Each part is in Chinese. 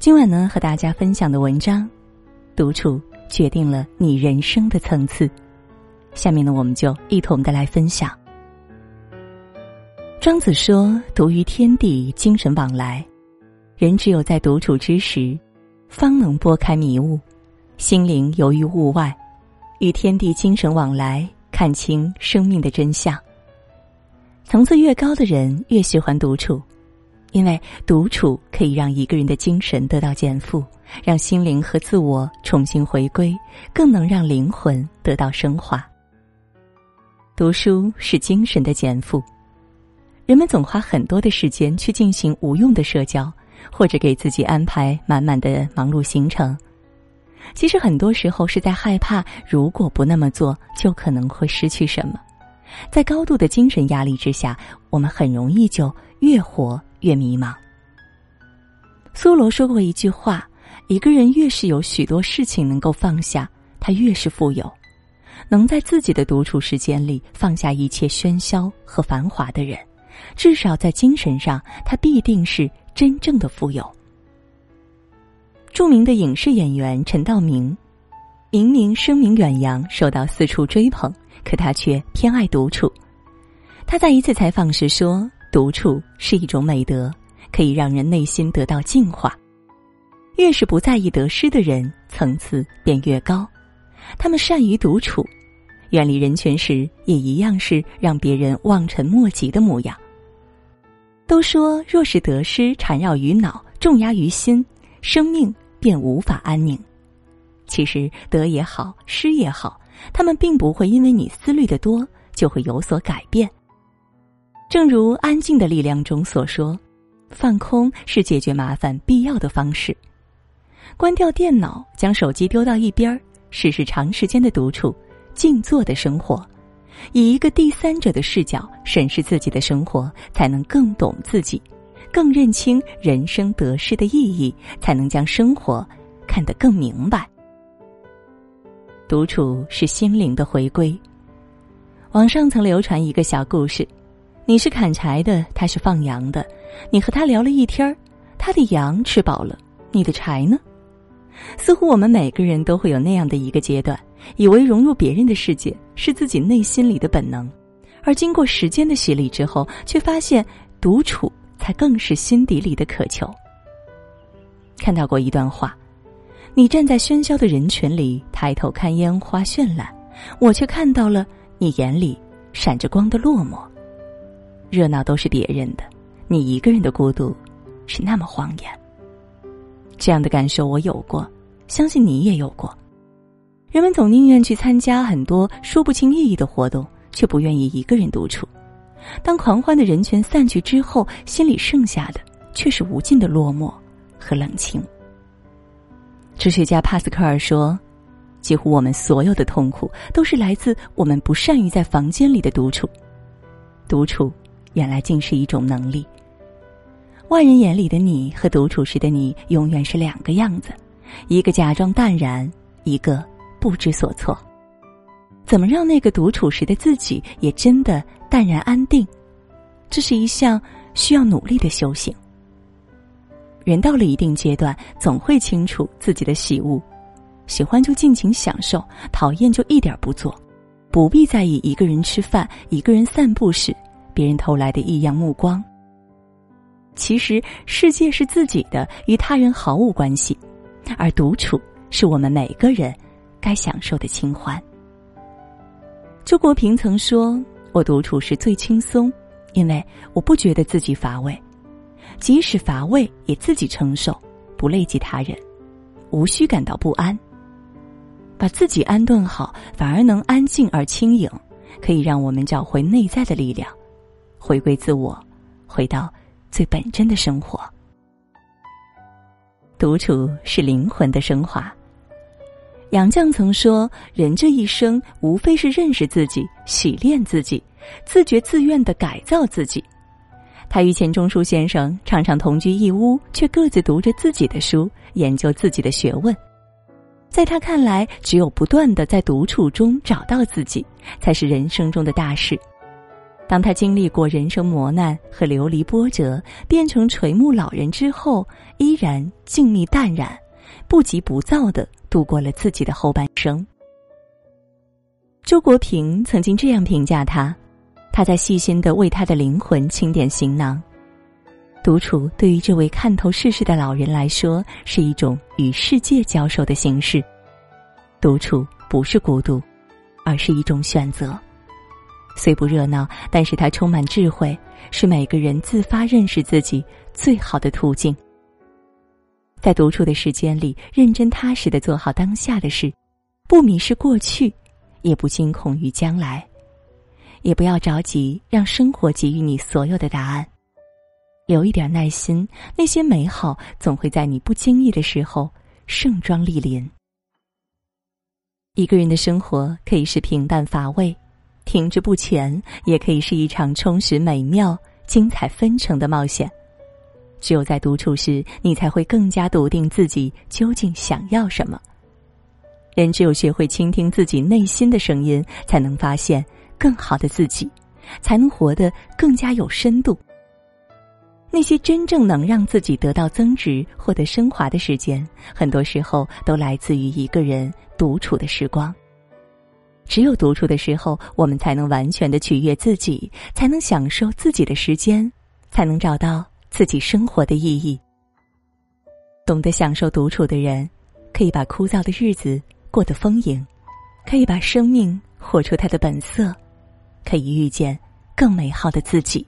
今晚呢，和大家分享的文章，独处决定了你人生的层次。下面呢，我们就一同的来分享。庄子说：“独于天地，精神往来。人只有在独处之时，方能拨开迷雾，心灵游于物外，与天地精神往来，看清生命的真相。层次越高的人，越喜欢独处，因为独处可以让一个人的精神得到减负，让心灵和自我重新回归，更能让灵魂得到升华。读书是精神的减负。”人们总花很多的时间去进行无用的社交，或者给自己安排满满的忙碌行程。其实很多时候是在害怕，如果不那么做，就可能会失去什么。在高度的精神压力之下，我们很容易就越活越迷茫。苏罗说过一句话：“一个人越是有许多事情能够放下，他越是富有。能在自己的独处时间里放下一切喧嚣和繁华的人。”至少在精神上，他必定是真正的富有。著名的影视演员陈道明，明明声名远扬，受到四处追捧，可他却偏爱独处。他在一次采访时说：“独处是一种美德，可以让人内心得到净化。越是不在意得失的人，层次便越高。他们善于独处，远离人群时，也一样是让别人望尘莫及的模样。”都说，若是得失缠绕于脑，重压于心，生命便无法安宁。其实得也好，失也好，他们并不会因为你思虑的多就会有所改变。正如《安静的力量》中所说，放空是解决麻烦必要的方式。关掉电脑，将手机丢到一边儿，试试长时间的独处、静坐的生活。以一个第三者的视角审视自己的生活，才能更懂自己，更认清人生得失的意义，才能将生活看得更明白。独处是心灵的回归。网上曾流传一个小故事：你是砍柴的，他是放羊的，你和他聊了一天儿，他的羊吃饱了，你的柴呢？似乎我们每个人都会有那样的一个阶段。以为融入别人的世界是自己内心里的本能，而经过时间的洗礼之后，却发现独处才更是心底里的渴求。看到过一段话：你站在喧嚣的人群里，抬头看烟花绚烂，我却看到了你眼里闪着光的落寞。热闹都是别人的，你一个人的孤独是那么晃眼。这样的感受我有过，相信你也有过。人们总宁愿去参加很多说不清意义的活动，却不愿意一个人独处。当狂欢的人群散去之后，心里剩下的却是无尽的落寞和冷清。哲学家帕斯科尔说：“几乎我们所有的痛苦，都是来自我们不善于在房间里的独处。独处原来竟是一种能力。外人眼里的你和独处时的你，永远是两个样子：一个假装淡然，一个……”不知所措，怎么让那个独处时的自己也真的淡然安定？这是一项需要努力的修行。人到了一定阶段，总会清楚自己的喜恶，喜欢就尽情享受，讨厌就一点不做，不必在意一个人吃饭、一个人散步时别人投来的异样目光。其实世界是自己的，与他人毫无关系，而独处是我们每个人。该享受的清欢。周国平曾说：“我独处时最轻松，因为我不觉得自己乏味，即使乏味也自己承受，不累及他人，无需感到不安。把自己安顿好，反而能安静而轻盈，可以让我们找回内在的力量，回归自我，回到最本真的生活。独处是灵魂的升华。”杨绛曾说：“人这一生，无非是认识自己、洗练自己、自觉自愿的改造自己。”他与钱钟书先生常常同居一屋，却各自读着自己的书，研究自己的学问。在他看来，只有不断的在独处中找到自己，才是人生中的大事。当他经历过人生磨难和流离波折，变成垂暮老人之后，依然静谧淡然，不急不躁的度过了自己的后半生。周国平曾经这样评价他：他在细心的为他的灵魂清点行囊。独处对于这位看透世事的老人来说，是一种与世界交手的形式。独处不是孤独，而是一种选择。虽不热闹，但是它充满智慧，是每个人自发认识自己最好的途径。在独处的时间里，认真踏实的做好当下的事，不迷失过去，也不惊恐于将来，也不要着急让生活给予你所有的答案。留一点耐心，那些美好总会在你不经意的时候盛装莅临。一个人的生活可以是平淡乏味。停滞不前，也可以是一场充实、美妙、精彩纷呈的冒险。只有在独处时，你才会更加笃定自己究竟想要什么。人只有学会倾听自己内心的声音，才能发现更好的自己，才能活得更加有深度。那些真正能让自己得到增值、获得升华的时间，很多时候都来自于一个人独处的时光。只有独处的时候，我们才能完全的取悦自己，才能享受自己的时间，才能找到自己生活的意义。懂得享受独处的人，可以把枯燥的日子过得丰盈，可以把生命活出它的本色，可以遇见更美好的自己。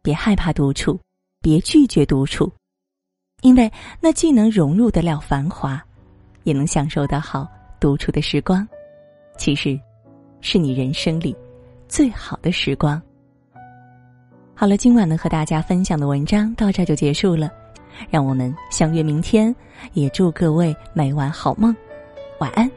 别害怕独处，别拒绝独处，因为那既能融入得了繁华，也能享受得好独处的时光。其实，是你人生里最好的时光。好了，今晚能和大家分享的文章到这就结束了，让我们相约明天，也祝各位每晚好梦，晚安。